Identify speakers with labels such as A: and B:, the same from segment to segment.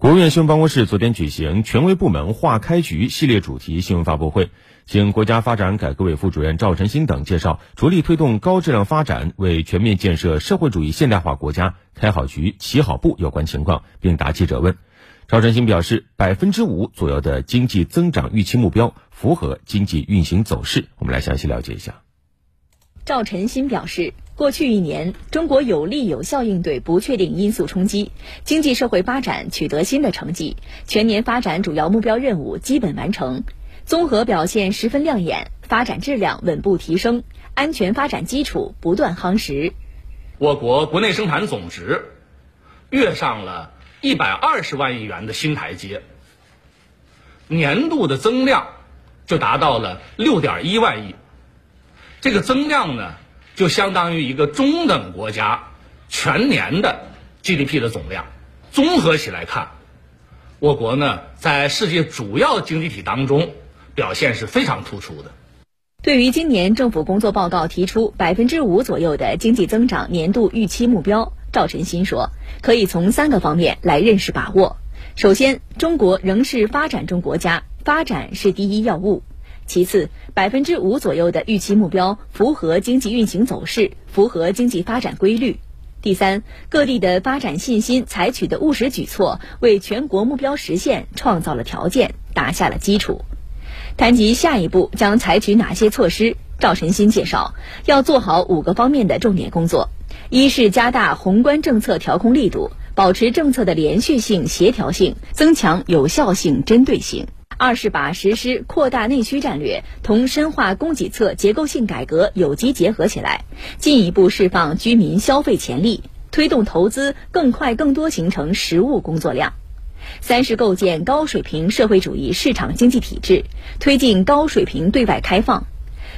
A: 国务院新闻办公室昨天举行权威部门化开局系列主题新闻发布会，请国家发展改革委副主任赵晨新等介绍着力推动高质量发展、为全面建设社会主义现代化国家开好局、起好步有关情况，并答记者问。赵晨新表示，百分之五左右的经济增长预期目标符合经济运行走势。我们来详细了解一下。
B: 赵晨新表示，过去一年，中国有力有效应对不确定因素冲击，经济社会发展取得新的成绩，全年发展主要目标任务基本完成，综合表现十分亮眼，发展质量稳步提升，安全发展基础不断夯实。
C: 我国国内生产总值跃上了一百二十万亿元的新台阶，年度的增量就达到了六点一万亿。这个增量呢，就相当于一个中等国家全年的 GDP 的总量。综合起来看，我国呢在世界主要经济体当中表现是非常突出的。
B: 对于今年政府工作报告提出百分之五左右的经济增长年度预期目标，赵晨星说，可以从三个方面来认识把握。首先，中国仍是发展中国家，发展是第一要务。其次，百分之五左右的预期目标符合经济运行走势，符合经济发展规律。第三，各地的发展信心采取的务实举措，为全国目标实现创造了条件，打下了基础。谈及下一步将采取哪些措施，赵晨星介绍，要做好五个方面的重点工作：一是加大宏观政策调控力度，保持政策的连续性、协调性，增强有效性、针对性。二是把实施扩大内需战略同深化供给侧结构性改革有机结合起来，进一步释放居民消费潜力，推动投资更快更多形成实物工作量。三是构建高水平社会主义市场经济体制，推进高水平对外开放。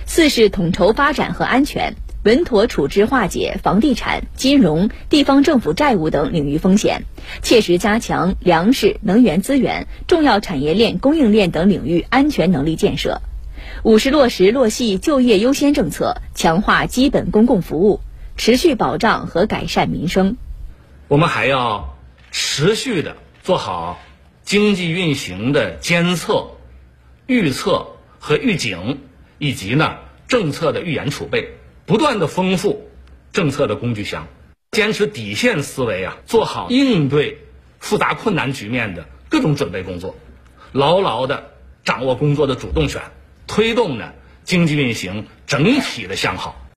B: 四是统筹发展和安全。稳妥处置化解房地产、金融、地方政府债务等领域风险，切实加强粮食、能源资源、重要产业链、供应链等领域安全能力建设。五是落实落细就业优先政策，强化基本公共服务，持续保障和改善民生。
C: 我们还要持续的做好经济运行的监测、预测和预警，以及呢政策的预演储备。不断的丰富政策的工具箱，坚持底线思维啊，做好应对复杂困难局面的各种准备工作，牢牢的掌握工作的主动权，推动呢经济运行整体的向好。